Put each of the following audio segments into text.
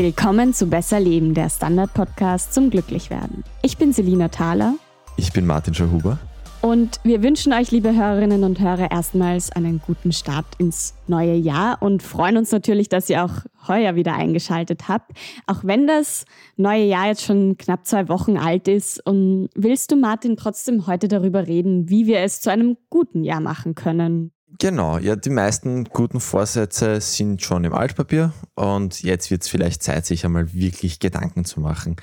Willkommen zu Besser Leben, der Standard-Podcast zum Glücklichwerden. Ich bin Selina Thaler. Ich bin Martin Schauhuber. Und wir wünschen euch, liebe Hörerinnen und Hörer, erstmals einen guten Start ins neue Jahr und freuen uns natürlich, dass ihr auch heuer wieder eingeschaltet habt. Auch wenn das neue Jahr jetzt schon knapp zwei Wochen alt ist. Und willst du, Martin, trotzdem heute darüber reden, wie wir es zu einem guten Jahr machen können? Genau, ja, die meisten guten Vorsätze sind schon im Altpapier und jetzt wird es vielleicht Zeit, sich einmal wirklich Gedanken zu machen.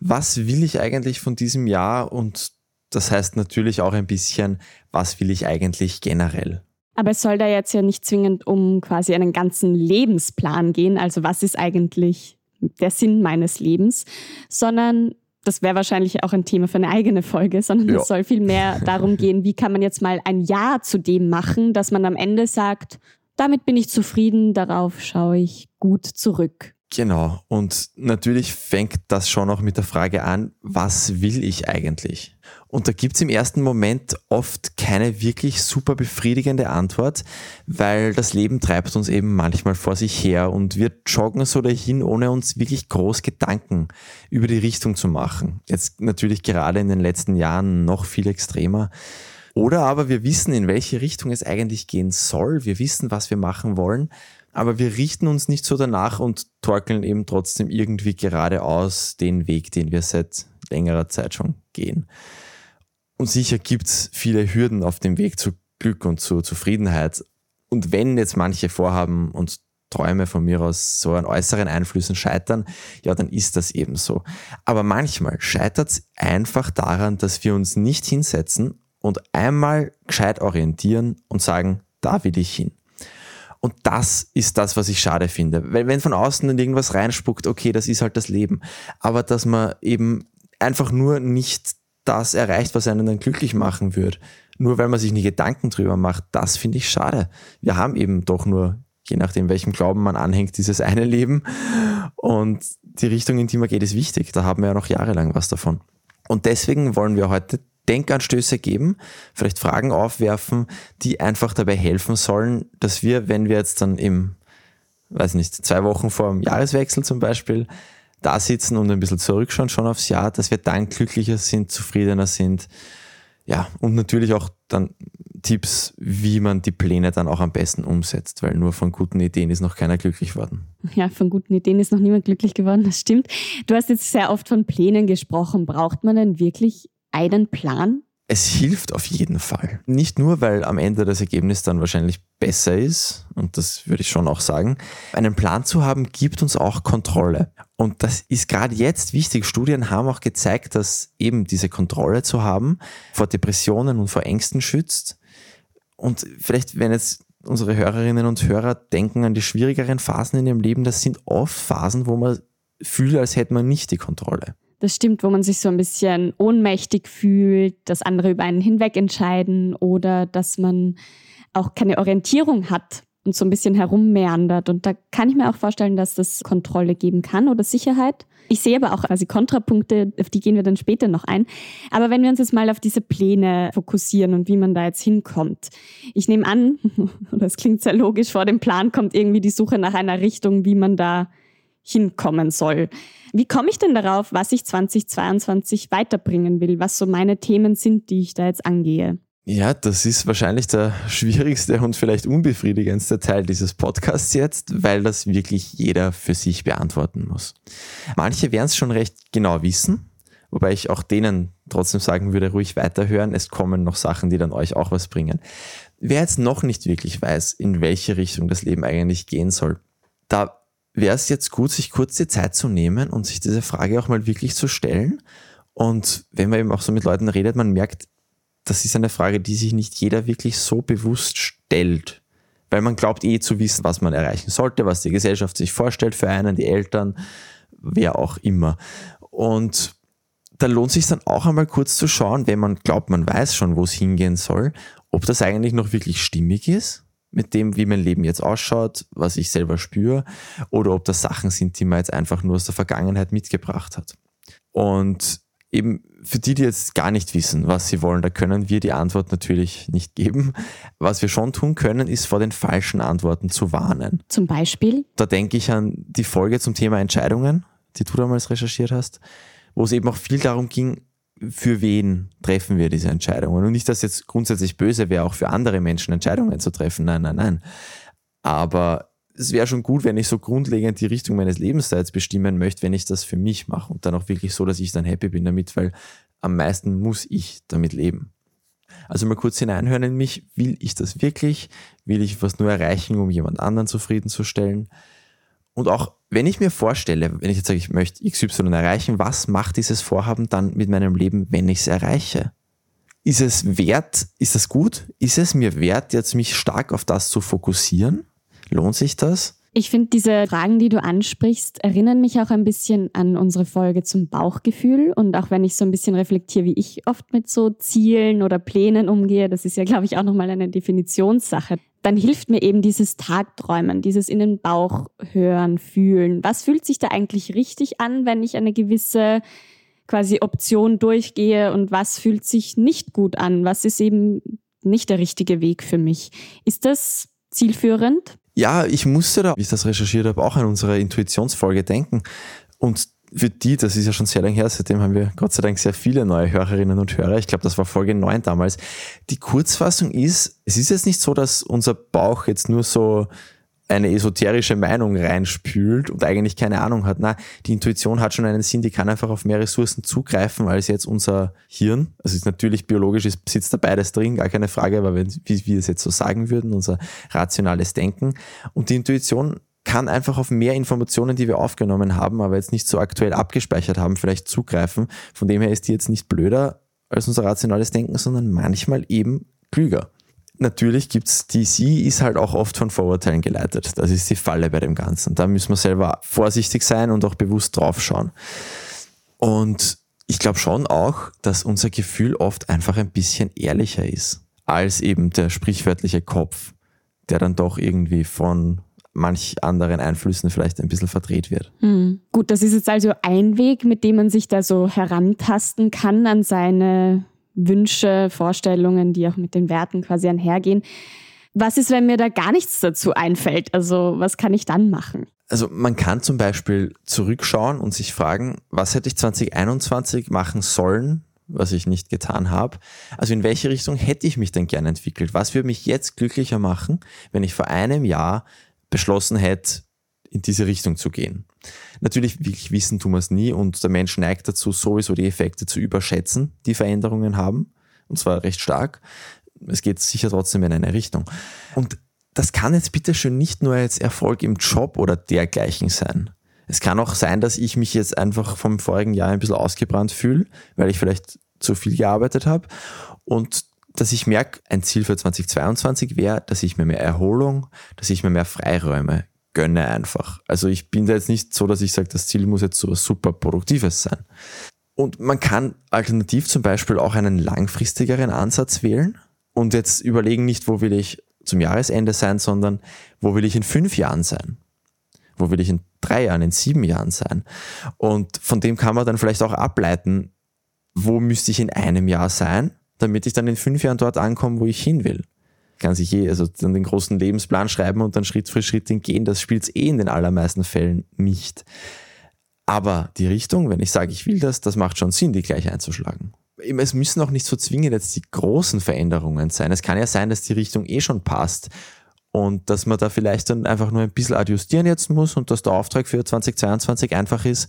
Was will ich eigentlich von diesem Jahr und das heißt natürlich auch ein bisschen, was will ich eigentlich generell? Aber es soll da jetzt ja nicht zwingend um quasi einen ganzen Lebensplan gehen, also was ist eigentlich der Sinn meines Lebens, sondern das wäre wahrscheinlich auch ein Thema für eine eigene Folge, sondern ja. es soll viel mehr darum gehen, wie kann man jetzt mal ein Ja zu dem machen, dass man am Ende sagt, damit bin ich zufrieden, darauf schaue ich gut zurück. Genau. Und natürlich fängt das schon auch mit der Frage an, was will ich eigentlich? Und da gibt's im ersten Moment oft keine wirklich super befriedigende Antwort, weil das Leben treibt uns eben manchmal vor sich her und wir joggen so dahin, ohne uns wirklich groß Gedanken über die Richtung zu machen. Jetzt natürlich gerade in den letzten Jahren noch viel extremer. Oder aber wir wissen, in welche Richtung es eigentlich gehen soll. Wir wissen, was wir machen wollen aber wir richten uns nicht so danach und torkeln eben trotzdem irgendwie geradeaus den Weg, den wir seit längerer Zeit schon gehen. Und sicher gibt's viele Hürden auf dem Weg zu Glück und zu Zufriedenheit. Und wenn jetzt manche vorhaben und Träume von mir aus so an äußeren Einflüssen scheitern, ja, dann ist das eben so. Aber manchmal scheitert's einfach daran, dass wir uns nicht hinsetzen und einmal gescheit orientieren und sagen, da will ich hin. Und das ist das, was ich schade finde. Weil wenn von außen irgendwas reinspuckt, okay, das ist halt das Leben. Aber dass man eben einfach nur nicht das erreicht, was einen dann glücklich machen wird. Nur weil man sich nie Gedanken drüber macht, das finde ich schade. Wir haben eben doch nur, je nachdem, welchem Glauben man anhängt, dieses eine Leben. Und die Richtung, in die man geht, ist wichtig. Da haben wir ja noch jahrelang was davon. Und deswegen wollen wir heute Denkanstöße geben, vielleicht Fragen aufwerfen, die einfach dabei helfen sollen, dass wir, wenn wir jetzt dann im, weiß nicht, zwei Wochen vor dem Jahreswechsel zum Beispiel da sitzen und ein bisschen zurückschauen schon aufs Jahr, dass wir dann glücklicher sind, zufriedener sind. Ja, und natürlich auch dann Tipps, wie man die Pläne dann auch am besten umsetzt, weil nur von guten Ideen ist noch keiner glücklich geworden. Ja, von guten Ideen ist noch niemand glücklich geworden, das stimmt. Du hast jetzt sehr oft von Plänen gesprochen. Braucht man denn wirklich einen Plan? Es hilft auf jeden Fall. Nicht nur, weil am Ende das Ergebnis dann wahrscheinlich besser ist, und das würde ich schon auch sagen. Einen Plan zu haben, gibt uns auch Kontrolle. Und das ist gerade jetzt wichtig. Studien haben auch gezeigt, dass eben diese Kontrolle zu haben vor Depressionen und vor Ängsten schützt. Und vielleicht, wenn jetzt unsere Hörerinnen und Hörer denken an die schwierigeren Phasen in ihrem Leben, das sind oft Phasen, wo man fühlt, als hätte man nicht die Kontrolle. Das stimmt, wo man sich so ein bisschen ohnmächtig fühlt, dass andere über einen hinweg entscheiden oder dass man auch keine Orientierung hat und so ein bisschen herummeandert. Und da kann ich mir auch vorstellen, dass das Kontrolle geben kann oder Sicherheit. Ich sehe aber auch quasi Kontrapunkte, auf die gehen wir dann später noch ein. Aber wenn wir uns jetzt mal auf diese Pläne fokussieren und wie man da jetzt hinkommt. Ich nehme an, das klingt sehr logisch, vor dem Plan kommt irgendwie die Suche nach einer Richtung, wie man da hinkommen soll. Wie komme ich denn darauf, was ich 2022 weiterbringen will, was so meine Themen sind, die ich da jetzt angehe? Ja, das ist wahrscheinlich der schwierigste und vielleicht unbefriedigendste Teil dieses Podcasts jetzt, weil das wirklich jeder für sich beantworten muss. Manche werden es schon recht genau wissen, wobei ich auch denen trotzdem sagen würde, ruhig weiterhören. Es kommen noch Sachen, die dann euch auch was bringen. Wer jetzt noch nicht wirklich weiß, in welche Richtung das Leben eigentlich gehen soll, da wäre es jetzt gut, sich kurz die Zeit zu nehmen und sich diese Frage auch mal wirklich zu stellen. Und wenn man eben auch so mit Leuten redet, man merkt, das ist eine Frage, die sich nicht jeder wirklich so bewusst stellt. Weil man glaubt eh zu wissen, was man erreichen sollte, was die Gesellschaft sich vorstellt für einen, die Eltern, wer auch immer. Und da lohnt sich dann auch einmal kurz zu schauen, wenn man glaubt, man weiß schon, wo es hingehen soll, ob das eigentlich noch wirklich stimmig ist mit dem, wie mein Leben jetzt ausschaut, was ich selber spüre, oder ob das Sachen sind, die man jetzt einfach nur aus der Vergangenheit mitgebracht hat. Und eben für die, die jetzt gar nicht wissen, was sie wollen, da können wir die Antwort natürlich nicht geben. Was wir schon tun können, ist vor den falschen Antworten zu warnen. Zum Beispiel? Da denke ich an die Folge zum Thema Entscheidungen, die du damals recherchiert hast, wo es eben auch viel darum ging, für wen treffen wir diese Entscheidungen. Und nicht, dass jetzt grundsätzlich böse wäre, auch für andere Menschen Entscheidungen zu treffen. Nein, nein, nein. Aber es wäre schon gut, wenn ich so grundlegend die Richtung meines Lebens da jetzt bestimmen möchte, wenn ich das für mich mache und dann auch wirklich so, dass ich dann happy bin damit, weil am meisten muss ich damit leben. Also mal kurz hineinhören in mich, will ich das wirklich? Will ich was nur erreichen, um jemand anderen zufriedenzustellen? Und auch wenn ich mir vorstelle, wenn ich jetzt sage, ich möchte XY erreichen, was macht dieses Vorhaben dann mit meinem Leben, wenn ich es erreiche? Ist es wert, ist das gut? Ist es mir wert, jetzt mich stark auf das zu fokussieren? Lohnt sich das? Ich finde, diese Fragen, die du ansprichst, erinnern mich auch ein bisschen an unsere Folge zum Bauchgefühl. Und auch wenn ich so ein bisschen reflektiere, wie ich oft mit so Zielen oder Plänen umgehe, das ist ja, glaube ich, auch nochmal eine Definitionssache, dann hilft mir eben dieses Tagträumen, dieses in den Bauch hören, fühlen. Was fühlt sich da eigentlich richtig an, wenn ich eine gewisse quasi Option durchgehe und was fühlt sich nicht gut an? Was ist eben nicht der richtige Weg für mich? Ist das zielführend? Ja, ich musste da, wie ich das recherchiert habe, auch an unsere Intuitionsfolge denken. Und für die, das ist ja schon sehr lange her, seitdem haben wir Gott sei Dank sehr viele neue Hörerinnen und Hörer. Ich glaube, das war Folge 9 damals. Die Kurzfassung ist, es ist jetzt nicht so, dass unser Bauch jetzt nur so eine esoterische Meinung reinspült und eigentlich keine Ahnung hat. Na, die Intuition hat schon einen Sinn, die kann einfach auf mehr Ressourcen zugreifen als jetzt unser Hirn. Also ist natürlich biologisch ist, sitzt da beides drin, gar keine Frage, aber wenn, wie wir es jetzt so sagen würden, unser rationales Denken. Und die Intuition kann einfach auf mehr Informationen, die wir aufgenommen haben, aber jetzt nicht so aktuell abgespeichert haben, vielleicht zugreifen. Von dem her ist die jetzt nicht blöder als unser rationales Denken, sondern manchmal eben klüger natürlich gibt's die, sie ist halt auch oft von Vorurteilen geleitet. Das ist die Falle bei dem Ganzen. Da müssen wir selber vorsichtig sein und auch bewusst draufschauen. Und ich glaube schon auch, dass unser Gefühl oft einfach ein bisschen ehrlicher ist als eben der sprichwörtliche Kopf, der dann doch irgendwie von manch anderen Einflüssen vielleicht ein bisschen verdreht wird. Hm. Gut, das ist jetzt also ein Weg, mit dem man sich da so herantasten kann an seine Wünsche, Vorstellungen, die auch mit den Werten quasi einhergehen. Was ist, wenn mir da gar nichts dazu einfällt? Also was kann ich dann machen? Also man kann zum Beispiel zurückschauen und sich fragen, was hätte ich 2021 machen sollen, was ich nicht getan habe. Also in welche Richtung hätte ich mich denn gerne entwickelt? Was würde mich jetzt glücklicher machen, wenn ich vor einem Jahr beschlossen hätte, in diese Richtung zu gehen? Natürlich, wirklich wissen tun wir es nie und der Mensch neigt dazu, sowieso die Effekte zu überschätzen, die Veränderungen haben. Und zwar recht stark. Es geht sicher trotzdem in eine Richtung. Und das kann jetzt bitte schön nicht nur jetzt Erfolg im Job oder dergleichen sein. Es kann auch sein, dass ich mich jetzt einfach vom vorigen Jahr ein bisschen ausgebrannt fühle, weil ich vielleicht zu viel gearbeitet habe und dass ich merke, ein Ziel für 2022 wäre, dass ich mir mehr Erholung, dass ich mir mehr Freiräume gönne einfach. Also ich bin da jetzt nicht so, dass ich sage, das Ziel muss jetzt so was super Produktives sein. Und man kann alternativ zum Beispiel auch einen langfristigeren Ansatz wählen und jetzt überlegen nicht, wo will ich zum Jahresende sein, sondern wo will ich in fünf Jahren sein? Wo will ich in drei Jahren, in sieben Jahren sein? Und von dem kann man dann vielleicht auch ableiten, wo müsste ich in einem Jahr sein, damit ich dann in fünf Jahren dort ankomme, wo ich hin will kann sich eh, also dann den großen Lebensplan schreiben und dann Schritt für Schritt gehen. Das spielt es eh in den allermeisten Fällen nicht. Aber die Richtung, wenn ich sage, ich will das, das macht schon Sinn, die gleich einzuschlagen. Es müssen auch nicht so zwingend jetzt die großen Veränderungen sein. Es kann ja sein, dass die Richtung eh schon passt und dass man da vielleicht dann einfach nur ein bisschen adjustieren jetzt muss und dass der Auftrag für 2022 einfach ist,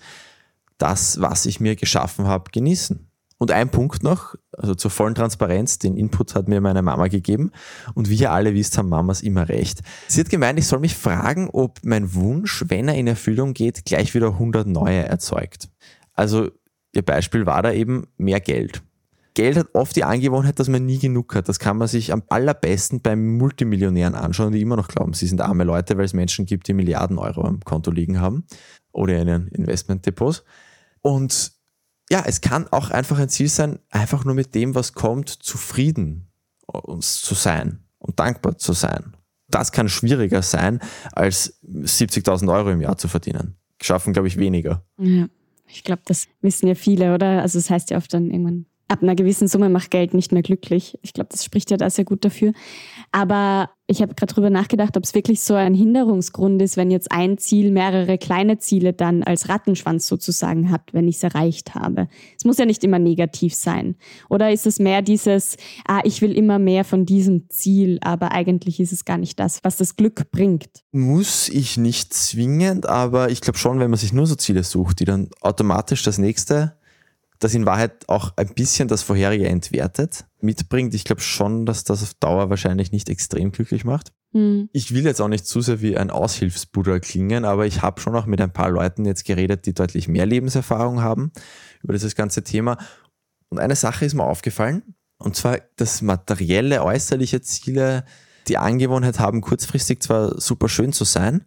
das, was ich mir geschaffen habe, genießen. Und ein Punkt noch, also zur vollen Transparenz, den Input hat mir meine Mama gegeben und wie ihr alle wisst, haben Mamas immer recht. Sie hat gemeint, ich soll mich fragen, ob mein Wunsch, wenn er in Erfüllung geht, gleich wieder 100 neue erzeugt. Also ihr Beispiel war da eben mehr Geld. Geld hat oft die Angewohnheit, dass man nie genug hat. Das kann man sich am allerbesten beim Multimillionären anschauen, die immer noch glauben, sie sind arme Leute, weil es Menschen gibt, die Milliarden Euro am Konto liegen haben oder in ihren Investmentdepots. Und ja, es kann auch einfach ein Ziel sein, einfach nur mit dem, was kommt, zufrieden zu sein und dankbar zu sein. Das kann schwieriger sein, als 70.000 Euro im Jahr zu verdienen. Schaffen, glaube ich, weniger. Ja. Ich glaube, das wissen ja viele, oder? Also es das heißt ja oft dann irgendwann, ab einer gewissen Summe macht Geld nicht mehr glücklich. Ich glaube, das spricht ja da sehr gut dafür. Aber ich habe gerade drüber nachgedacht, ob es wirklich so ein Hinderungsgrund ist, wenn jetzt ein Ziel mehrere kleine Ziele dann als Rattenschwanz sozusagen hat, wenn ich es erreicht habe. Es muss ja nicht immer negativ sein. Oder ist es mehr dieses, ah, ich will immer mehr von diesem Ziel, aber eigentlich ist es gar nicht das, was das Glück bringt. Muss ich nicht zwingend, aber ich glaube schon, wenn man sich nur so Ziele sucht, die dann automatisch das nächste das in Wahrheit auch ein bisschen das vorherige entwertet, mitbringt. Ich glaube schon, dass das auf Dauer wahrscheinlich nicht extrem glücklich macht. Mhm. Ich will jetzt auch nicht zu sehr wie ein Aushilfsbuddha klingen, aber ich habe schon auch mit ein paar Leuten jetzt geredet, die deutlich mehr Lebenserfahrung haben über dieses ganze Thema. Und eine Sache ist mir aufgefallen, und zwar, dass materielle, äußerliche Ziele die Angewohnheit haben, kurzfristig zwar super schön zu sein,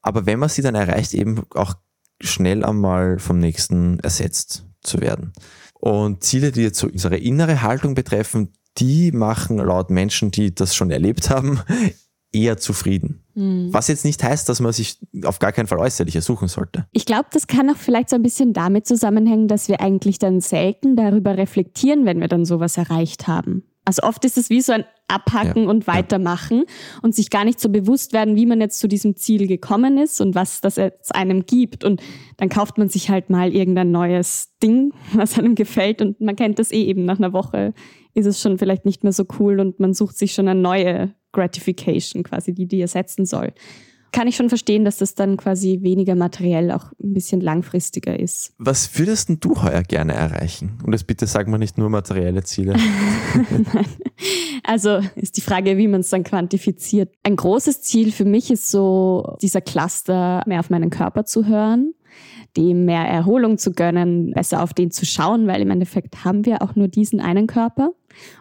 aber wenn man sie dann erreicht, eben auch schnell einmal vom nächsten ersetzt zu werden. Und Ziele, die jetzt so unsere innere Haltung betreffen, die machen laut Menschen, die das schon erlebt haben, eher zufrieden. Mhm. Was jetzt nicht heißt, dass man sich auf gar keinen Fall äußerlich suchen sollte. Ich glaube, das kann auch vielleicht so ein bisschen damit zusammenhängen, dass wir eigentlich dann selten darüber reflektieren, wenn wir dann sowas erreicht haben. Also oft ist es wie so ein Abhacken ja, und Weitermachen ja. und sich gar nicht so bewusst werden, wie man jetzt zu diesem Ziel gekommen ist und was das jetzt einem gibt. Und dann kauft man sich halt mal irgendein neues Ding, was einem gefällt und man kennt das eh eben nach einer Woche ist es schon vielleicht nicht mehr so cool und man sucht sich schon eine neue Gratification quasi, die die ersetzen soll kann ich schon verstehen, dass das dann quasi weniger materiell auch ein bisschen langfristiger ist. Was würdest du heuer gerne erreichen? Und jetzt bitte sag mal nicht nur materielle Ziele. Nein. Also ist die Frage, wie man es dann quantifiziert. Ein großes Ziel für mich ist so, dieser Cluster mehr auf meinen Körper zu hören dem mehr Erholung zu gönnen, besser auf den zu schauen, weil im Endeffekt haben wir auch nur diesen einen Körper.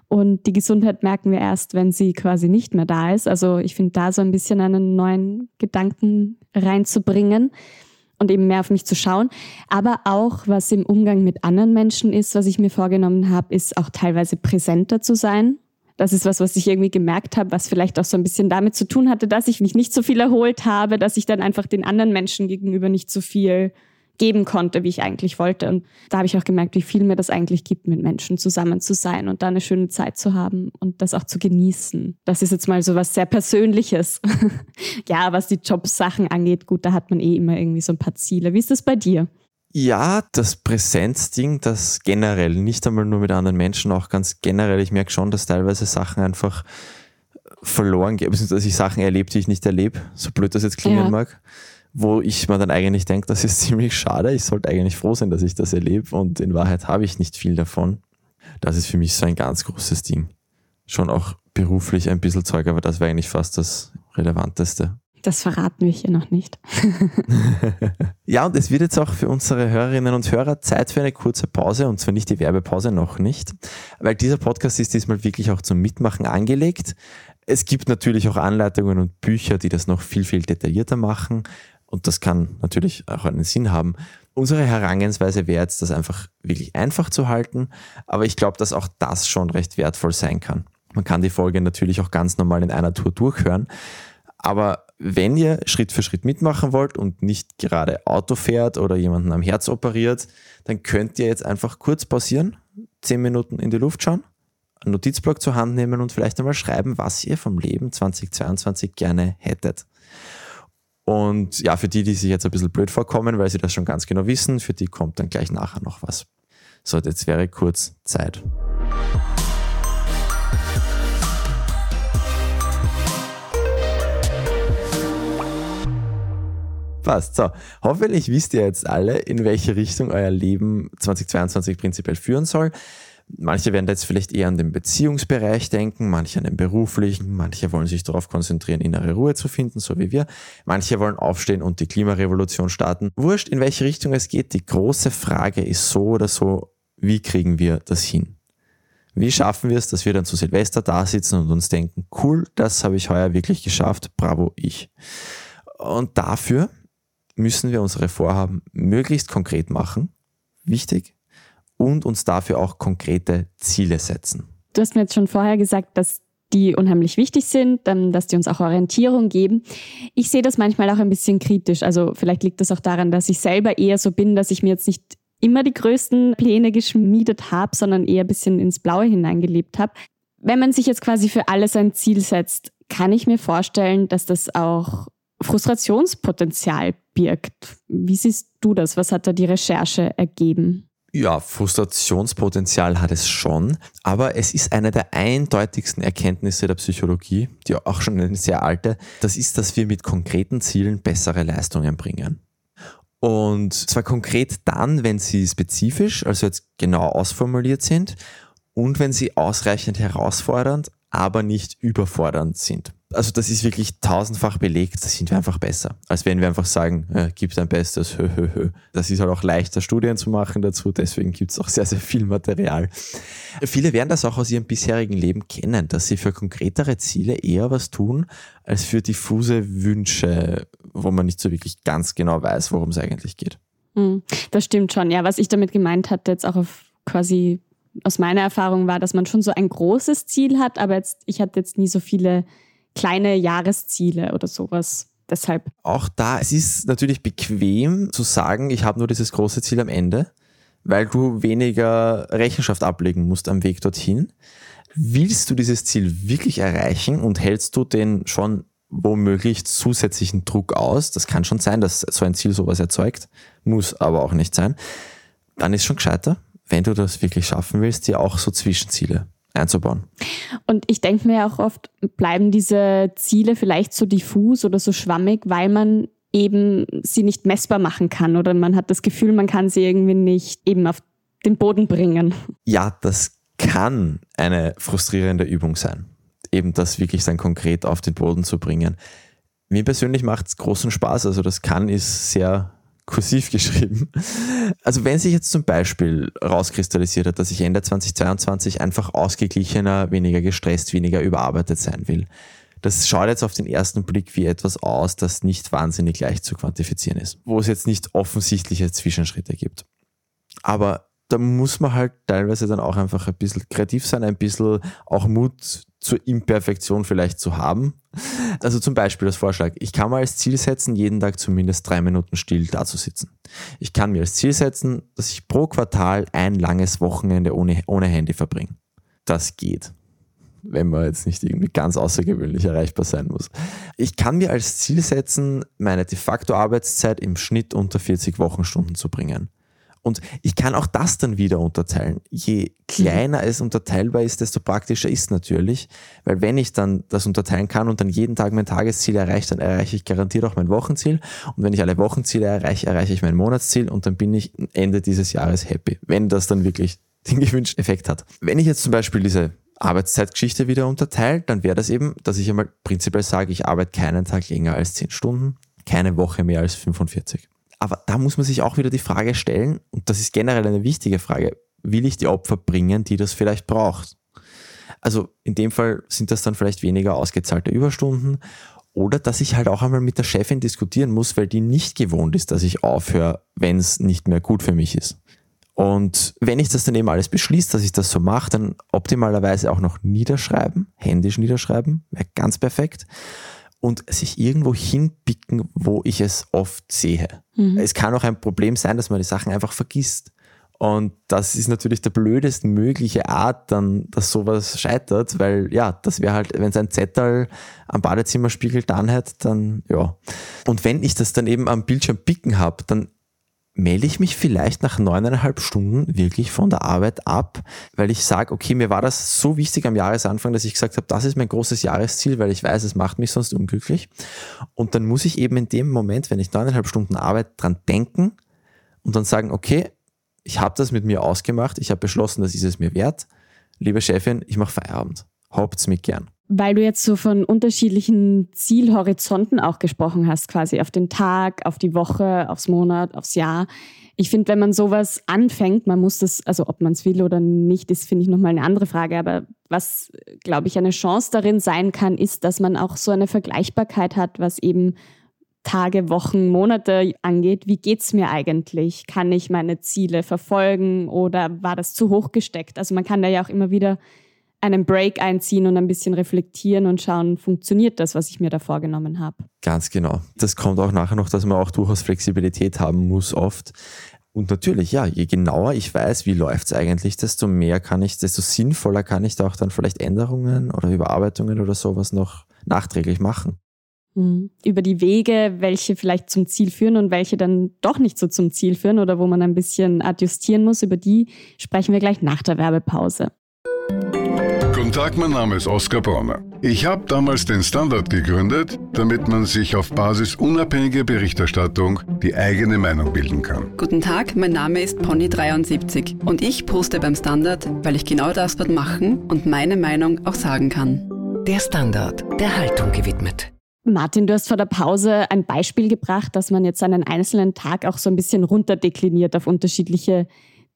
Und die Gesundheit merken wir erst, wenn sie quasi nicht mehr da ist. Also ich finde da so ein bisschen einen neuen Gedanken reinzubringen und eben mehr auf mich zu schauen. Aber auch, was im Umgang mit anderen Menschen ist, was ich mir vorgenommen habe, ist auch teilweise präsenter zu sein. Das ist was, was ich irgendwie gemerkt habe, was vielleicht auch so ein bisschen damit zu tun hatte, dass ich mich nicht so viel erholt habe, dass ich dann einfach den anderen Menschen gegenüber nicht so viel geben konnte, wie ich eigentlich wollte. Und da habe ich auch gemerkt, wie viel mir das eigentlich gibt, mit Menschen zusammen zu sein und da eine schöne Zeit zu haben und das auch zu genießen. Das ist jetzt mal so was sehr Persönliches. ja, was die Jobsachen angeht, gut, da hat man eh immer irgendwie so ein paar Ziele. Wie ist das bei dir? Ja, das Präsenzding, das generell, nicht einmal nur mit anderen Menschen, auch ganz generell. Ich merke schon, dass teilweise Sachen einfach verloren gehen, beziehungsweise ich Sachen erlebe, die ich nicht erlebe, so blöd das jetzt klingen ja. mag wo ich mir dann eigentlich denke, das ist ziemlich schade. Ich sollte eigentlich froh sein, dass ich das erlebe und in Wahrheit habe ich nicht viel davon. Das ist für mich so ein ganz großes Ding. Schon auch beruflich ein bisschen Zeug, aber das wäre eigentlich fast das Relevanteste. Das verraten wir hier noch nicht. ja, und es wird jetzt auch für unsere Hörerinnen und Hörer Zeit für eine kurze Pause, und zwar nicht die Werbepause noch nicht, weil dieser Podcast ist diesmal wirklich auch zum Mitmachen angelegt. Es gibt natürlich auch Anleitungen und Bücher, die das noch viel, viel detaillierter machen. Und das kann natürlich auch einen Sinn haben. Unsere Herangehensweise wäre jetzt, das einfach wirklich einfach zu halten, aber ich glaube, dass auch das schon recht wertvoll sein kann. Man kann die Folge natürlich auch ganz normal in einer Tour durchhören, aber wenn ihr Schritt für Schritt mitmachen wollt und nicht gerade Auto fährt oder jemanden am Herz operiert, dann könnt ihr jetzt einfach kurz pausieren, zehn Minuten in die Luft schauen, einen Notizblock zur Hand nehmen und vielleicht einmal schreiben, was ihr vom Leben 2022 gerne hättet. Und ja, für die, die sich jetzt ein bisschen blöd vorkommen, weil sie das schon ganz genau wissen, für die kommt dann gleich nachher noch was. So, jetzt wäre kurz Zeit. Passt. So, hoffentlich wisst ihr jetzt alle, in welche Richtung euer Leben 2022 prinzipiell führen soll. Manche werden jetzt vielleicht eher an den Beziehungsbereich denken, manche an den beruflichen, manche wollen sich darauf konzentrieren, innere Ruhe zu finden, so wie wir. Manche wollen aufstehen und die Klimarevolution starten. Wurscht, in welche Richtung es geht, die große Frage ist so oder so, wie kriegen wir das hin? Wie schaffen wir es, dass wir dann zu Silvester da sitzen und uns denken, cool, das habe ich heuer wirklich geschafft, bravo ich. Und dafür müssen wir unsere Vorhaben möglichst konkret machen. Wichtig, und uns dafür auch konkrete Ziele setzen. Du hast mir jetzt schon vorher gesagt, dass die unheimlich wichtig sind, dass die uns auch Orientierung geben. Ich sehe das manchmal auch ein bisschen kritisch. Also vielleicht liegt das auch daran, dass ich selber eher so bin, dass ich mir jetzt nicht immer die größten Pläne geschmiedet habe, sondern eher ein bisschen ins Blaue hineingelebt habe. Wenn man sich jetzt quasi für alles ein Ziel setzt, kann ich mir vorstellen, dass das auch Frustrationspotenzial birgt. Wie siehst du das? Was hat da die Recherche ergeben? Ja, Frustrationspotenzial hat es schon, aber es ist eine der eindeutigsten Erkenntnisse der Psychologie, die auch schon eine sehr alte, das ist, dass wir mit konkreten Zielen bessere Leistungen bringen. Und zwar konkret dann, wenn sie spezifisch, also jetzt genau ausformuliert sind und wenn sie ausreichend herausfordernd, aber nicht überfordernd sind also das ist wirklich tausendfach belegt, da sind wir einfach besser, als wenn wir einfach sagen, äh, gib dein Bestes, hö, hö, hö. Das ist halt auch leichter, Studien zu machen dazu, deswegen gibt es auch sehr, sehr viel Material. Viele werden das auch aus ihrem bisherigen Leben kennen, dass sie für konkretere Ziele eher was tun, als für diffuse Wünsche, wo man nicht so wirklich ganz genau weiß, worum es eigentlich geht. Hm, das stimmt schon. Ja, was ich damit gemeint hatte, jetzt auch auf quasi aus meiner Erfahrung war, dass man schon so ein großes Ziel hat, aber jetzt, ich hatte jetzt nie so viele kleine Jahresziele oder sowas. Deshalb. Auch da, es ist natürlich bequem zu sagen, ich habe nur dieses große Ziel am Ende, weil du weniger Rechenschaft ablegen musst am Weg dorthin. Willst du dieses Ziel wirklich erreichen und hältst du den schon womöglich zusätzlichen Druck aus? Das kann schon sein, dass so ein Ziel sowas erzeugt, muss aber auch nicht sein. Dann ist schon gescheiter, wenn du das wirklich schaffen willst, dir auch so Zwischenziele einzubauen. Und ich denke mir auch oft, bleiben diese Ziele vielleicht so diffus oder so schwammig, weil man eben sie nicht messbar machen kann oder man hat das Gefühl, man kann sie irgendwie nicht eben auf den Boden bringen. Ja, das kann eine frustrierende Übung sein, eben das wirklich dann konkret auf den Boden zu bringen. Mir persönlich macht es großen Spaß, also das kann ist sehr kursiv geschrieben. Also wenn sich jetzt zum Beispiel rauskristallisiert hat, dass ich Ende 2022 einfach ausgeglichener, weniger gestresst, weniger überarbeitet sein will, das schaut jetzt auf den ersten Blick wie etwas aus, das nicht wahnsinnig leicht zu quantifizieren ist, wo es jetzt nicht offensichtliche Zwischenschritte gibt. Aber da muss man halt teilweise dann auch einfach ein bisschen kreativ sein, ein bisschen auch Mut zur Imperfektion vielleicht zu haben. Also zum Beispiel das Vorschlag, ich kann mal als Ziel setzen, jeden Tag zumindest drei Minuten still dazusitzen. Ich kann mir als Ziel setzen, dass ich pro Quartal ein langes Wochenende ohne, ohne Handy verbringe. Das geht wenn man jetzt nicht irgendwie ganz außergewöhnlich erreichbar sein muss. Ich kann mir als Ziel setzen, meine de facto Arbeitszeit im Schnitt unter 40 Wochenstunden zu bringen. Und ich kann auch das dann wieder unterteilen. Je kleiner es unterteilbar ist, desto praktischer ist natürlich. Weil wenn ich dann das unterteilen kann und dann jeden Tag mein Tagesziel erreiche, dann erreiche ich garantiert auch mein Wochenziel. Und wenn ich alle Wochenziele erreiche, erreiche ich mein Monatsziel und dann bin ich Ende dieses Jahres happy. Wenn das dann wirklich den gewünschten Effekt hat. Wenn ich jetzt zum Beispiel diese Arbeitszeitgeschichte wieder unterteile, dann wäre das eben, dass ich einmal prinzipiell sage, ich arbeite keinen Tag länger als 10 Stunden, keine Woche mehr als 45. Aber da muss man sich auch wieder die Frage stellen, und das ist generell eine wichtige Frage, will ich die Opfer bringen, die das vielleicht braucht? Also in dem Fall sind das dann vielleicht weniger ausgezahlte Überstunden oder dass ich halt auch einmal mit der Chefin diskutieren muss, weil die nicht gewohnt ist, dass ich aufhöre, wenn es nicht mehr gut für mich ist. Und wenn ich das dann eben alles beschließe, dass ich das so mache, dann optimalerweise auch noch niederschreiben, händisch niederschreiben, wäre ganz perfekt und sich irgendwo hinpicken, wo ich es oft sehe. Mhm. Es kann auch ein Problem sein, dass man die Sachen einfach vergisst. Und das ist natürlich der blödest mögliche Art, dann, dass sowas scheitert, weil ja, das wäre halt, wenn es ein Zettel am Badezimmerspiegel dann hat, dann ja. Und wenn ich das dann eben am Bildschirm picken habe, dann melde ich mich vielleicht nach neuneinhalb Stunden wirklich von der Arbeit ab, weil ich sage, okay, mir war das so wichtig am Jahresanfang, dass ich gesagt habe, das ist mein großes Jahresziel, weil ich weiß, es macht mich sonst unglücklich. Und dann muss ich eben in dem Moment, wenn ich neuneinhalb Stunden Arbeit, dran denken und dann sagen, okay, ich habe das mit mir ausgemacht, ich habe beschlossen, das ist es mir wert. Liebe Chefin, ich mache Feierabend. Haupt's mich gern. Weil du jetzt so von unterschiedlichen Zielhorizonten auch gesprochen hast, quasi auf den Tag, auf die Woche, aufs Monat, aufs Jahr. Ich finde, wenn man sowas anfängt, man muss das, also ob man es will oder nicht, ist, finde ich nochmal eine andere Frage. Aber was, glaube ich, eine Chance darin sein kann, ist, dass man auch so eine Vergleichbarkeit hat, was eben Tage, Wochen, Monate angeht. Wie geht's mir eigentlich? Kann ich meine Ziele verfolgen oder war das zu hoch gesteckt? Also man kann da ja auch immer wieder einen Break einziehen und ein bisschen reflektieren und schauen, funktioniert das, was ich mir da vorgenommen habe. Ganz genau. Das kommt auch nachher noch, dass man auch durchaus Flexibilität haben muss oft. Und natürlich, ja, je genauer ich weiß, wie läuft es eigentlich, desto mehr kann ich, desto sinnvoller kann ich da auch dann vielleicht Änderungen oder Überarbeitungen oder sowas noch nachträglich machen. Mhm. Über die Wege, welche vielleicht zum Ziel führen und welche dann doch nicht so zum Ziel führen oder wo man ein bisschen adjustieren muss, über die sprechen wir gleich nach der Werbepause. Guten Tag, mein Name ist Oskar Bronner. Ich habe damals den Standard gegründet, damit man sich auf Basis unabhängiger Berichterstattung die eigene Meinung bilden kann. Guten Tag, mein Name ist Pony73 und ich poste beim Standard, weil ich genau das dort machen und meine Meinung auch sagen kann. Der Standard, der Haltung gewidmet. Martin, du hast vor der Pause ein Beispiel gebracht, dass man jetzt einen einzelnen Tag auch so ein bisschen runterdekliniert auf unterschiedliche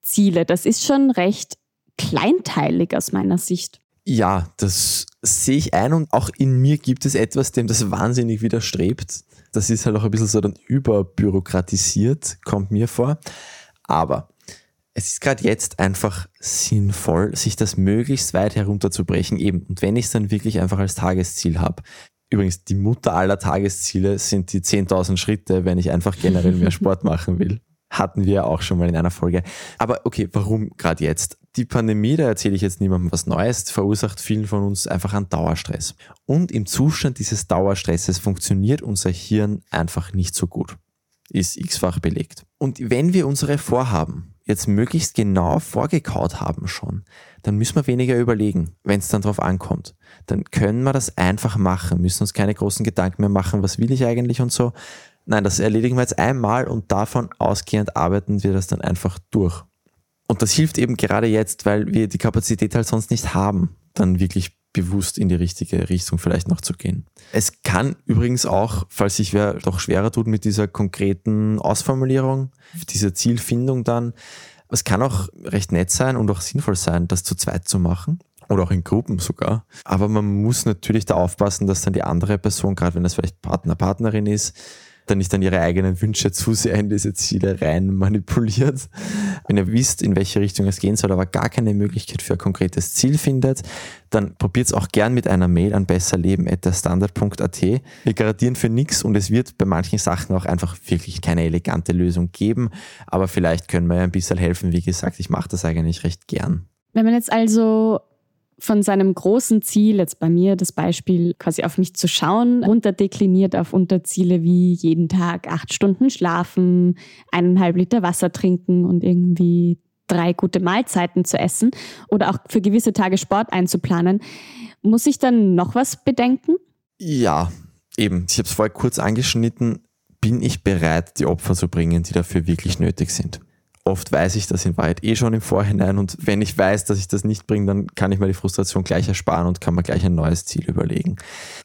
Ziele. Das ist schon recht kleinteilig aus meiner Sicht. Ja, das sehe ich ein und auch in mir gibt es etwas, dem das wahnsinnig widerstrebt. Das ist halt auch ein bisschen so dann überbürokratisiert, kommt mir vor. Aber es ist gerade jetzt einfach sinnvoll, sich das möglichst weit herunterzubrechen eben. Und wenn ich es dann wirklich einfach als Tagesziel habe, Übrigens, die Mutter aller Tagesziele sind die 10.000 Schritte, wenn ich einfach generell mehr Sport machen will. Hatten wir auch schon mal in einer Folge. Aber okay, warum gerade jetzt? Die Pandemie, da erzähle ich jetzt niemandem was Neues, verursacht vielen von uns einfach einen Dauerstress. Und im Zustand dieses Dauerstresses funktioniert unser Hirn einfach nicht so gut. Ist x-fach belegt. Und wenn wir unsere Vorhaben jetzt möglichst genau vorgekaut haben schon, dann müssen wir weniger überlegen, wenn es dann drauf ankommt. Dann können wir das einfach machen, müssen uns keine großen Gedanken mehr machen, was will ich eigentlich und so. Nein, das erledigen wir jetzt einmal und davon ausgehend arbeiten wir das dann einfach durch. Und das hilft eben gerade jetzt, weil wir die Kapazität halt sonst nicht haben, dann wirklich bewusst in die richtige Richtung vielleicht noch zu gehen. Es kann übrigens auch, falls sich wer doch schwerer tut mit dieser konkreten Ausformulierung, dieser Zielfindung dann, es kann auch recht nett sein und auch sinnvoll sein, das zu zweit zu machen oder auch in Gruppen sogar. Aber man muss natürlich da aufpassen, dass dann die andere Person, gerade wenn das vielleicht Partner, Partnerin ist, dann nicht dann ihre eigenen Wünsche zu sehr in diese Ziele rein manipuliert. Wenn ihr wisst, in welche Richtung es gehen soll, aber gar keine Möglichkeit für ein konkretes Ziel findet, dann probiert es auch gern mit einer Mail an besserleben.standard.at. Wir garantieren für nichts und es wird bei manchen Sachen auch einfach wirklich keine elegante Lösung geben, aber vielleicht können wir ja ein bisschen helfen. Wie gesagt, ich mache das eigentlich recht gern. Wenn man jetzt also von seinem großen Ziel, jetzt bei mir das Beispiel, quasi auf mich zu schauen, runterdekliniert auf Unterziele wie jeden Tag acht Stunden schlafen, eineinhalb Liter Wasser trinken und irgendwie drei gute Mahlzeiten zu essen oder auch für gewisse Tage Sport einzuplanen. Muss ich dann noch was bedenken? Ja, eben. Ich habe es vorher kurz angeschnitten. Bin ich bereit, die Opfer zu bringen, die dafür wirklich nötig sind? Oft weiß ich das in Wahrheit eh schon im Vorhinein und wenn ich weiß, dass ich das nicht bringe, dann kann ich mir die Frustration gleich ersparen und kann mir gleich ein neues Ziel überlegen.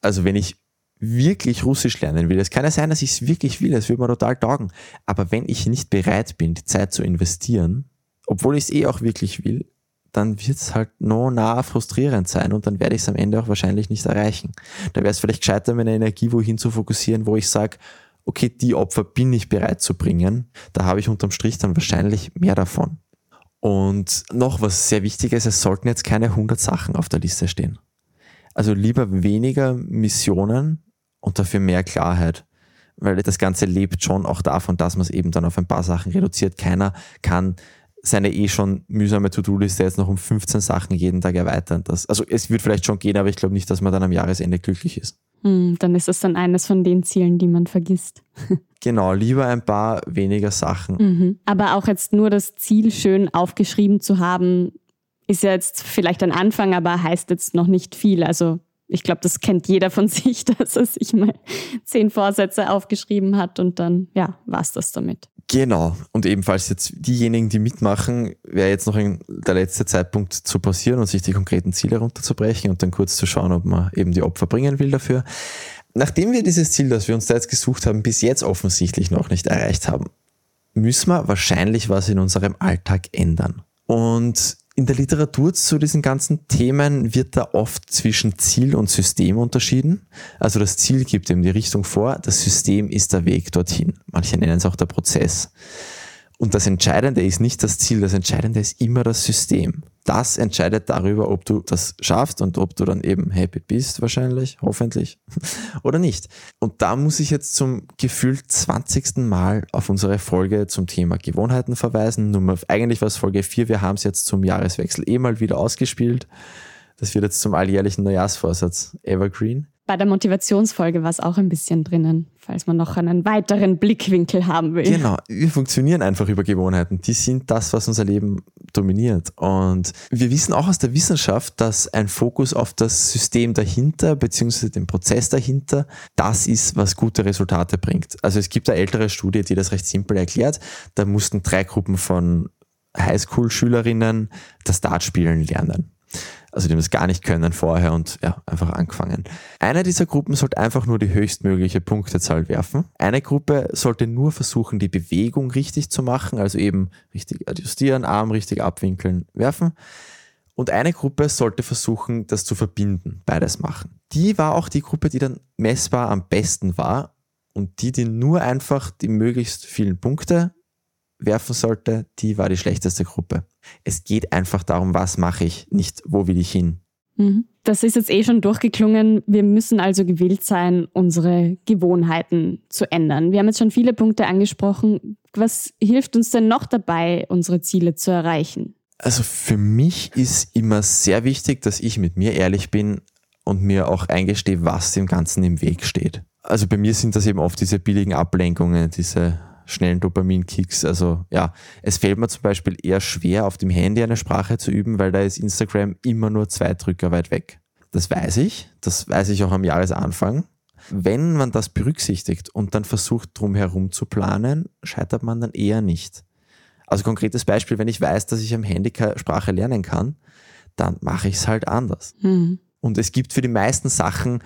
Also wenn ich wirklich Russisch lernen will, es kann ja sein, dass ich es wirklich will, es würde mir total taugen, aber wenn ich nicht bereit bin, die Zeit zu investieren, obwohl ich es eh auch wirklich will, dann wird es halt no nah frustrierend sein und dann werde ich es am Ende auch wahrscheinlich nicht erreichen. Da wäre es vielleicht gescheiter, meine Energie wohin zu fokussieren, wo ich sage, okay, die Opfer bin ich bereit zu bringen, da habe ich unterm Strich dann wahrscheinlich mehr davon. Und noch was sehr wichtig ist, es sollten jetzt keine 100 Sachen auf der Liste stehen. Also lieber weniger Missionen und dafür mehr Klarheit. Weil das Ganze lebt schon auch davon, dass man es eben dann auf ein paar Sachen reduziert. Keiner kann seine eh schon mühsame To-Do-Liste jetzt noch um 15 Sachen jeden Tag erweitern. Das, also es wird vielleicht schon gehen, aber ich glaube nicht, dass man dann am Jahresende glücklich ist. Hm, dann ist es dann eines von den Zielen, die man vergisst. genau, lieber ein paar weniger Sachen. Mhm. Aber auch jetzt nur das Ziel schön aufgeschrieben zu haben, ist ja jetzt vielleicht ein Anfang, aber heißt jetzt noch nicht viel. Also ich glaube, das kennt jeder von sich, dass er sich mal zehn Vorsätze aufgeschrieben hat und dann, ja, war es das damit. Genau. Und ebenfalls jetzt diejenigen, die mitmachen, wäre jetzt noch der letzte Zeitpunkt zu passieren und sich die konkreten Ziele runterzubrechen und dann kurz zu schauen, ob man eben die Opfer bringen will dafür. Nachdem wir dieses Ziel, das wir uns da jetzt gesucht haben, bis jetzt offensichtlich noch nicht erreicht haben, müssen wir wahrscheinlich was in unserem Alltag ändern. Und in der Literatur zu diesen ganzen Themen wird da oft zwischen Ziel und System unterschieden. Also das Ziel gibt eben die Richtung vor, das System ist der Weg dorthin. Manche nennen es auch der Prozess. Und das Entscheidende ist nicht das Ziel, das Entscheidende ist immer das System. Das entscheidet darüber, ob du das schaffst und ob du dann eben happy bist, wahrscheinlich, hoffentlich, oder nicht. Und da muss ich jetzt zum gefühlt 20. Mal auf unsere Folge zum Thema Gewohnheiten verweisen. Nummer, eigentlich war es Folge 4, wir haben es jetzt zum Jahreswechsel eh mal wieder ausgespielt. Das wird jetzt zum alljährlichen Neujahrsvorsatz Evergreen. Bei der Motivationsfolge war es auch ein bisschen drinnen, falls man noch einen weiteren Blickwinkel haben will. Genau, wir funktionieren einfach über Gewohnheiten. Die sind das, was unser Leben dominiert. Und wir wissen auch aus der Wissenschaft, dass ein Fokus auf das System dahinter, beziehungsweise den Prozess dahinter, das ist, was gute Resultate bringt. Also es gibt eine ältere Studie, die das recht simpel erklärt. Da mussten drei Gruppen von Highschool-Schülerinnen das Dartspielen lernen also die das gar nicht können vorher und ja, einfach angefangen. Eine dieser Gruppen sollte einfach nur die höchstmögliche Punktezahl werfen. Eine Gruppe sollte nur versuchen, die Bewegung richtig zu machen, also eben richtig adjustieren, Arm richtig abwinkeln, werfen. Und eine Gruppe sollte versuchen, das zu verbinden, beides machen. Die war auch die Gruppe, die dann messbar am besten war und die, die nur einfach die möglichst vielen Punkte werfen sollte, die war die schlechteste Gruppe. Es geht einfach darum, was mache ich, nicht wo will ich hin. Mhm. Das ist jetzt eh schon durchgeklungen. Wir müssen also gewillt sein, unsere Gewohnheiten zu ändern. Wir haben jetzt schon viele Punkte angesprochen. Was hilft uns denn noch dabei, unsere Ziele zu erreichen? Also für mich ist immer sehr wichtig, dass ich mit mir ehrlich bin und mir auch eingestehe, was dem Ganzen im Weg steht. Also bei mir sind das eben oft diese billigen Ablenkungen, diese schnellen Dopaminkicks. Also ja, es fällt mir zum Beispiel eher schwer, auf dem Handy eine Sprache zu üben, weil da ist Instagram immer nur zwei Drücker weit weg. Das weiß ich, das weiß ich auch am Jahresanfang. Wenn man das berücksichtigt und dann versucht, drum herum zu planen, scheitert man dann eher nicht. Also konkretes Beispiel, wenn ich weiß, dass ich am Handy Sprache lernen kann, dann mache ich es halt anders. Mhm. Und es gibt für die meisten Sachen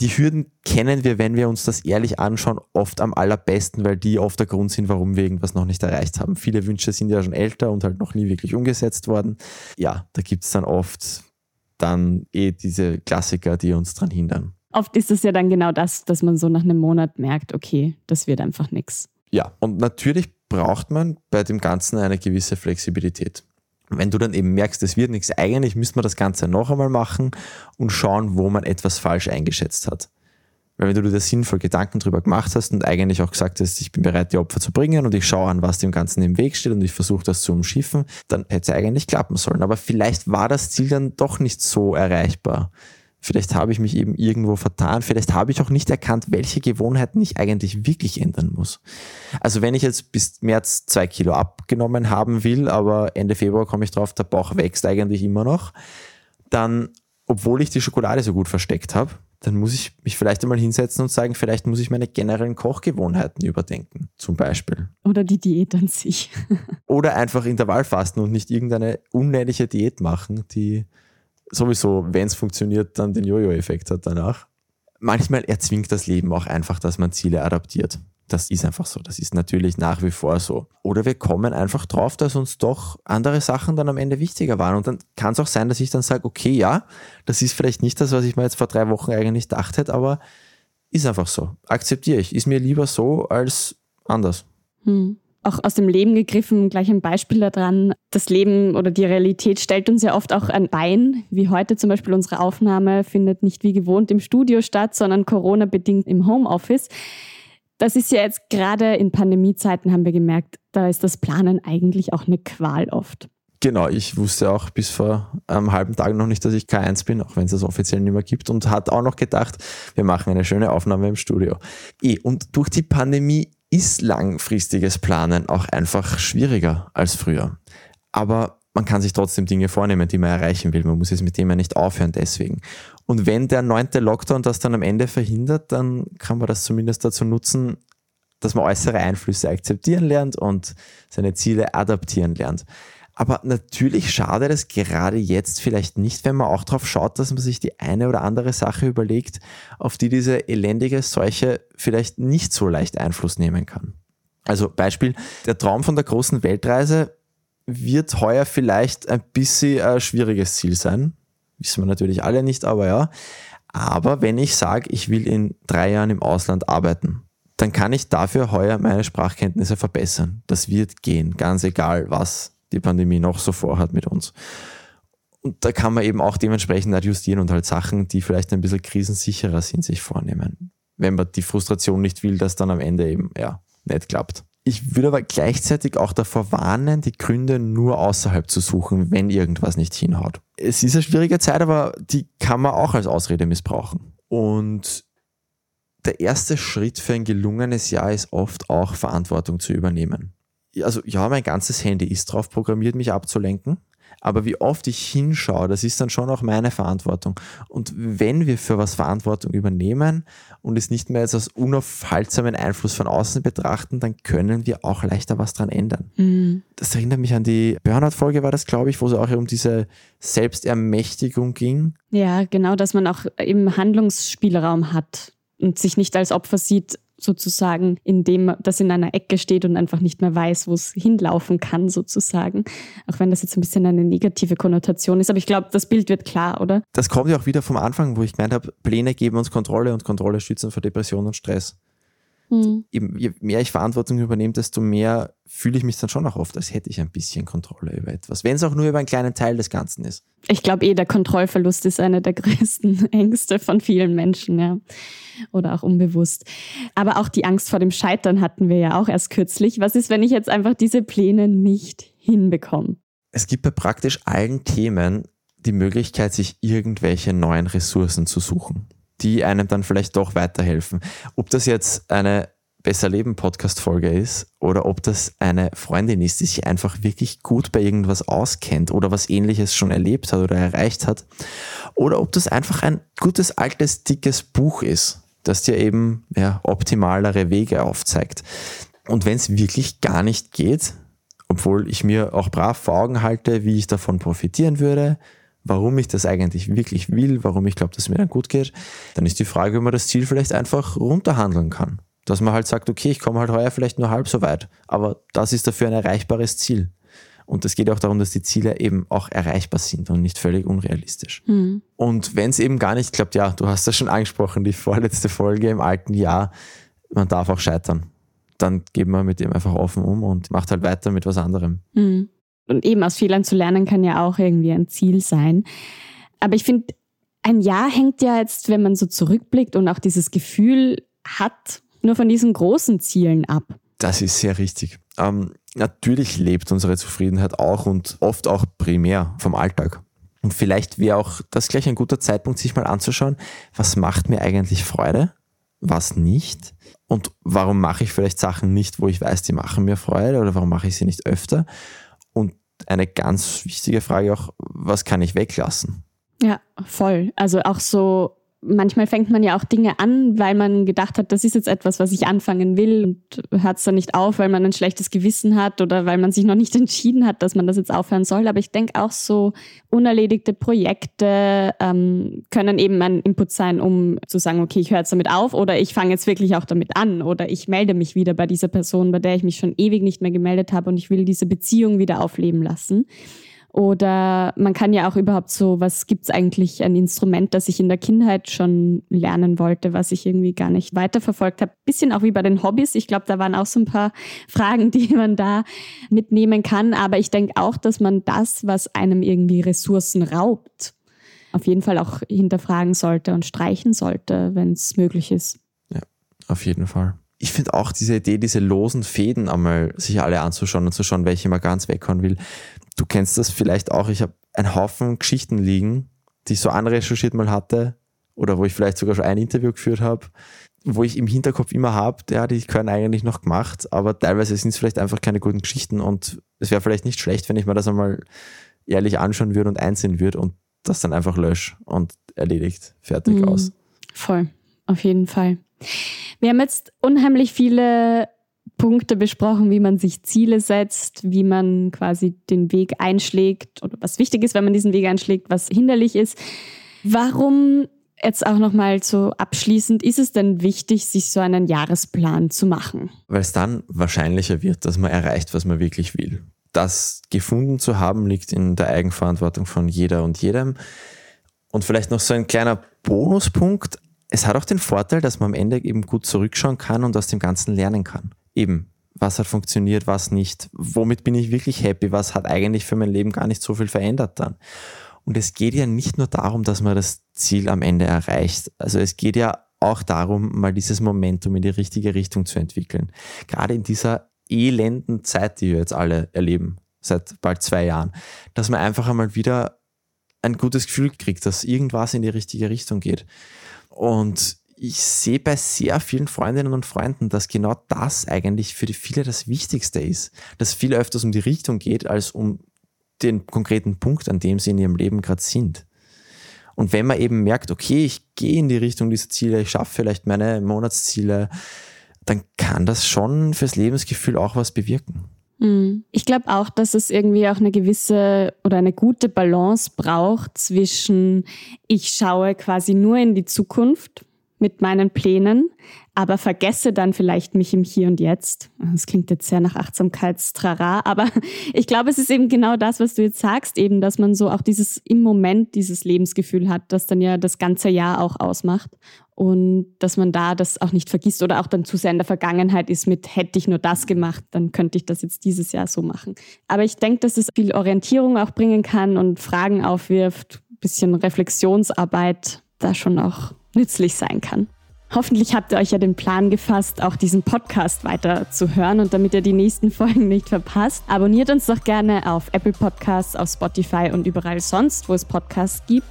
die Hürden kennen wir, wenn wir uns das ehrlich anschauen, oft am allerbesten, weil die oft der Grund sind, warum wir irgendwas noch nicht erreicht haben. Viele Wünsche sind ja schon älter und halt noch nie wirklich umgesetzt worden. Ja, da gibt es dann oft dann eh diese Klassiker, die uns daran hindern. Oft ist es ja dann genau das, dass man so nach einem Monat merkt, okay, das wird einfach nichts. Ja, und natürlich braucht man bei dem Ganzen eine gewisse Flexibilität wenn du dann eben merkst, es wird nichts, eigentlich müsste man das Ganze noch einmal machen und schauen, wo man etwas falsch eingeschätzt hat. Weil wenn du dir da sinnvoll Gedanken drüber gemacht hast und eigentlich auch gesagt hast, ich bin bereit, die Opfer zu bringen und ich schaue an, was dem Ganzen im Weg steht und ich versuche das zu umschiffen, dann hätte es eigentlich klappen sollen. Aber vielleicht war das Ziel dann doch nicht so erreichbar. Vielleicht habe ich mich eben irgendwo vertan. Vielleicht habe ich auch nicht erkannt, welche Gewohnheiten ich eigentlich wirklich ändern muss. Also wenn ich jetzt bis März zwei Kilo abgenommen haben will, aber Ende Februar komme ich drauf, der Bauch wächst eigentlich immer noch, dann, obwohl ich die Schokolade so gut versteckt habe, dann muss ich mich vielleicht einmal hinsetzen und sagen, vielleicht muss ich meine generellen Kochgewohnheiten überdenken, zum Beispiel. Oder die Diät an sich. Oder einfach Intervallfasten und nicht irgendeine unnötige Diät machen, die sowieso, wenn es funktioniert, dann den Jojo-Effekt hat danach. Manchmal erzwingt das Leben auch einfach, dass man Ziele adaptiert. Das ist einfach so. Das ist natürlich nach wie vor so. Oder wir kommen einfach drauf, dass uns doch andere Sachen dann am Ende wichtiger waren. Und dann kann es auch sein, dass ich dann sage, okay, ja, das ist vielleicht nicht das, was ich mir jetzt vor drei Wochen eigentlich gedacht hätte, aber ist einfach so. Akzeptiere ich. Ist mir lieber so als anders. Hm auch aus dem Leben gegriffen, gleich ein Beispiel daran. Das Leben oder die Realität stellt uns ja oft auch ein Bein, wie heute zum Beispiel unsere Aufnahme findet nicht wie gewohnt im Studio statt, sondern Corona-bedingt im Homeoffice. Das ist ja jetzt gerade in Pandemiezeiten haben wir gemerkt, da ist das Planen eigentlich auch eine Qual oft. Genau, ich wusste auch bis vor einem halben Tag noch nicht, dass ich K1 bin, auch wenn es das offiziell nicht mehr gibt und hat auch noch gedacht, wir machen eine schöne Aufnahme im Studio. Eh, und durch die Pandemie ist langfristiges Planen auch einfach schwieriger als früher. Aber man kann sich trotzdem Dinge vornehmen, die man erreichen will. Man muss jetzt mit dem ja nicht aufhören deswegen. Und wenn der neunte Lockdown das dann am Ende verhindert, dann kann man das zumindest dazu nutzen, dass man äußere Einflüsse akzeptieren lernt und seine Ziele adaptieren lernt. Aber natürlich schadet es gerade jetzt vielleicht nicht, wenn man auch darauf schaut, dass man sich die eine oder andere Sache überlegt, auf die diese elendige Seuche vielleicht nicht so leicht Einfluss nehmen kann. Also Beispiel, der Traum von der großen Weltreise wird heuer vielleicht ein bisschen ein schwieriges Ziel sein. Wissen wir natürlich alle nicht, aber ja. Aber wenn ich sage, ich will in drei Jahren im Ausland arbeiten, dann kann ich dafür heuer meine Sprachkenntnisse verbessern. Das wird gehen, ganz egal, was die Pandemie noch so vorhat mit uns. Und da kann man eben auch dementsprechend adjustieren und halt Sachen, die vielleicht ein bisschen krisensicherer sind, sich vornehmen. Wenn man die Frustration nicht will, dass dann am Ende eben, ja, nicht klappt. Ich würde aber gleichzeitig auch davor warnen, die Gründe nur außerhalb zu suchen, wenn irgendwas nicht hinhaut. Es ist eine schwierige Zeit, aber die kann man auch als Ausrede missbrauchen. Und der erste Schritt für ein gelungenes Jahr ist oft auch Verantwortung zu übernehmen. Also ja, mein ganzes Handy ist drauf programmiert, mich abzulenken. Aber wie oft ich hinschaue, das ist dann schon auch meine Verantwortung. Und wenn wir für was Verantwortung übernehmen und es nicht mehr als aus unaufhaltsamen Einfluss von außen betrachten, dann können wir auch leichter was dran ändern. Mhm. Das erinnert mich an die Burnout-Folge, war das, glaube ich, wo es auch um diese Selbstermächtigung ging. Ja, genau, dass man auch eben Handlungsspielraum hat und sich nicht als Opfer sieht, sozusagen, indem das in einer Ecke steht und einfach nicht mehr weiß, wo es hinlaufen kann, sozusagen. Auch wenn das jetzt ein bisschen eine negative Konnotation ist. Aber ich glaube, das Bild wird klar, oder? Das kommt ja auch wieder vom Anfang, wo ich gemeint habe, Pläne geben uns Kontrolle und Kontrolle schützen vor Depression und Stress. Mhm. Je mehr ich Verantwortung übernehme, desto mehr fühle ich mich dann schon auch oft, als hätte ich ein bisschen Kontrolle über etwas. Wenn es auch nur über einen kleinen Teil des Ganzen ist. Ich glaube eh, der Kontrollverlust ist eine der größten Ängste von vielen Menschen, ja. Oder auch unbewusst. Aber auch die Angst vor dem Scheitern hatten wir ja auch erst kürzlich. Was ist, wenn ich jetzt einfach diese Pläne nicht hinbekomme? Es gibt bei praktisch allen Themen die Möglichkeit, sich irgendwelche neuen Ressourcen zu suchen die einem dann vielleicht doch weiterhelfen. Ob das jetzt eine Besser Leben Podcast-Folge ist oder ob das eine Freundin ist, die sich einfach wirklich gut bei irgendwas auskennt oder was ähnliches schon erlebt hat oder erreicht hat. Oder ob das einfach ein gutes, altes, dickes Buch ist, das dir eben ja, optimalere Wege aufzeigt. Und wenn es wirklich gar nicht geht, obwohl ich mir auch brav vor Augen halte, wie ich davon profitieren würde, warum ich das eigentlich wirklich will, warum ich glaube, dass es mir dann gut geht, dann ist die Frage, ob man das Ziel vielleicht einfach runterhandeln kann. Dass man halt sagt, okay, ich komme halt heuer vielleicht nur halb so weit, aber das ist dafür ein erreichbares Ziel. Und es geht auch darum, dass die Ziele eben auch erreichbar sind und nicht völlig unrealistisch. Mhm. Und wenn es eben gar nicht klappt, ja, du hast das schon angesprochen, die vorletzte Folge im alten Jahr, man darf auch scheitern. Dann geht man mit dem einfach offen um und macht halt weiter mit was anderem. Mhm und eben aus Fehlern zu lernen kann ja auch irgendwie ein Ziel sein. Aber ich finde, ein Jahr hängt ja jetzt, wenn man so zurückblickt und auch dieses Gefühl hat, nur von diesen großen Zielen ab. Das ist sehr richtig. Ähm, natürlich lebt unsere Zufriedenheit auch und oft auch primär vom Alltag. Und vielleicht wäre auch das gleich ein guter Zeitpunkt, sich mal anzuschauen, was macht mir eigentlich Freude, was nicht und warum mache ich vielleicht Sachen nicht, wo ich weiß, die machen mir Freude oder warum mache ich sie nicht öfter eine ganz wichtige Frage auch, was kann ich weglassen? Ja, voll. Also auch so manchmal fängt man ja auch Dinge an, weil man gedacht hat, das ist jetzt etwas, was ich anfangen will und hört es dann nicht auf, weil man ein schlechtes Gewissen hat oder weil man sich noch nicht entschieden hat, dass man das jetzt aufhören soll. Aber ich denke auch so unerledigte Projekte ähm, können eben ein Input sein, um zu sagen, okay, ich höre jetzt damit auf oder ich fange jetzt wirklich auch damit an oder ich melde mich wieder bei dieser Person, bei der ich mich schon ewig nicht mehr gemeldet habe und ich will diese Beziehung wieder aufleben lassen. Oder man kann ja auch überhaupt so, was gibt es eigentlich ein Instrument, das ich in der Kindheit schon lernen wollte, was ich irgendwie gar nicht weiterverfolgt habe. Bisschen auch wie bei den Hobbys. Ich glaube, da waren auch so ein paar Fragen, die man da mitnehmen kann. Aber ich denke auch, dass man das, was einem irgendwie Ressourcen raubt, auf jeden Fall auch hinterfragen sollte und streichen sollte, wenn es möglich ist. Ja, auf jeden Fall ich finde auch diese Idee, diese losen Fäden einmal sich alle anzuschauen und zu schauen, welche man ganz weghauen will. Du kennst das vielleicht auch. Ich habe einen Haufen Geschichten liegen, die ich so anrecherchiert mal hatte oder wo ich vielleicht sogar schon ein Interview geführt habe, wo ich im Hinterkopf immer habe, ja, die können eigentlich noch gemacht, aber teilweise sind es vielleicht einfach keine guten Geschichten und es wäre vielleicht nicht schlecht, wenn ich mir das einmal ehrlich anschauen würde und einsehen würde und das dann einfach lösche und erledigt, fertig mhm. aus. Voll, auf jeden Fall. Wir haben jetzt unheimlich viele Punkte besprochen, wie man sich Ziele setzt, wie man quasi den Weg einschlägt oder was wichtig ist, wenn man diesen Weg einschlägt, was hinderlich ist. Warum jetzt auch nochmal so abschließend, ist es denn wichtig, sich so einen Jahresplan zu machen? Weil es dann wahrscheinlicher wird, dass man erreicht, was man wirklich will. Das gefunden zu haben, liegt in der Eigenverantwortung von jeder und jedem. Und vielleicht noch so ein kleiner Bonuspunkt es hat auch den Vorteil, dass man am Ende eben gut zurückschauen kann und aus dem Ganzen lernen kann. Eben, was hat funktioniert, was nicht, womit bin ich wirklich happy, was hat eigentlich für mein Leben gar nicht so viel verändert dann. Und es geht ja nicht nur darum, dass man das Ziel am Ende erreicht. Also es geht ja auch darum, mal dieses Momentum in die richtige Richtung zu entwickeln. Gerade in dieser elenden Zeit, die wir jetzt alle erleben, seit bald zwei Jahren, dass man einfach einmal wieder ein gutes Gefühl kriegt, dass irgendwas in die richtige Richtung geht. Und ich sehe bei sehr vielen Freundinnen und Freunden, dass genau das eigentlich für die viele das Wichtigste ist. Dass viel öfters um die Richtung geht, als um den konkreten Punkt, an dem sie in ihrem Leben gerade sind. Und wenn man eben merkt, okay, ich gehe in die Richtung dieser Ziele, ich schaffe vielleicht meine Monatsziele, dann kann das schon fürs Lebensgefühl auch was bewirken. Hm. Ich glaube auch, dass es irgendwie auch eine gewisse oder eine gute Balance braucht zwischen, ich schaue quasi nur in die Zukunft mit meinen Plänen, aber vergesse dann vielleicht mich im Hier und Jetzt. Das klingt jetzt sehr nach Achtsamkeitstrara, aber ich glaube, es ist eben genau das, was du jetzt sagst, eben, dass man so auch dieses im Moment dieses Lebensgefühl hat, das dann ja das ganze Jahr auch ausmacht und dass man da das auch nicht vergisst oder auch dann zu sehr in der Vergangenheit ist mit, hätte ich nur das gemacht, dann könnte ich das jetzt dieses Jahr so machen. Aber ich denke, dass es viel Orientierung auch bringen kann und Fragen aufwirft, bisschen Reflexionsarbeit da schon auch nützlich sein kann. Hoffentlich habt ihr euch ja den Plan gefasst, auch diesen Podcast weiter zu hören und damit ihr die nächsten Folgen nicht verpasst, abonniert uns doch gerne auf Apple Podcasts, auf Spotify und überall sonst, wo es Podcasts gibt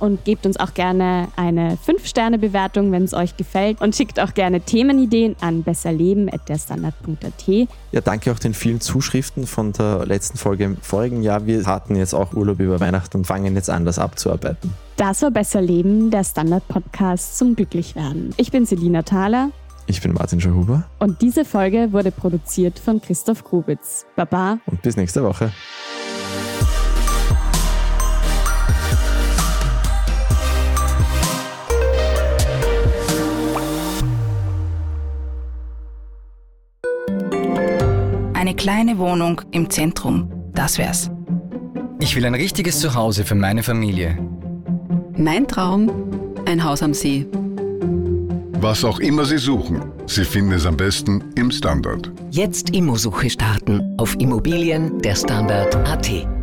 und gebt uns auch gerne eine 5-Sterne-Bewertung, wenn es euch gefällt und schickt auch gerne Themenideen an besserleben.derstandard.at. Ja, danke auch den vielen Zuschriften von der letzten Folge im vorigen Jahr. Wir hatten jetzt auch Urlaub über Weihnachten und fangen jetzt an, das abzuarbeiten. Das war Besser Leben, der Standard-Podcast zum Glücklichwerden. Ich bin Selina Thaler. Ich bin Martin Schauhuber. Und diese Folge wurde produziert von Christoph Grubitz. Baba. Und bis nächste Woche. Eine kleine Wohnung im Zentrum, das wär's. Ich will ein richtiges Zuhause für meine Familie. Mein Traum, ein Haus am See. Was auch immer Sie suchen, Sie finden es am besten im Standard. Jetzt Immosuche starten auf Immobilien der Standard.at.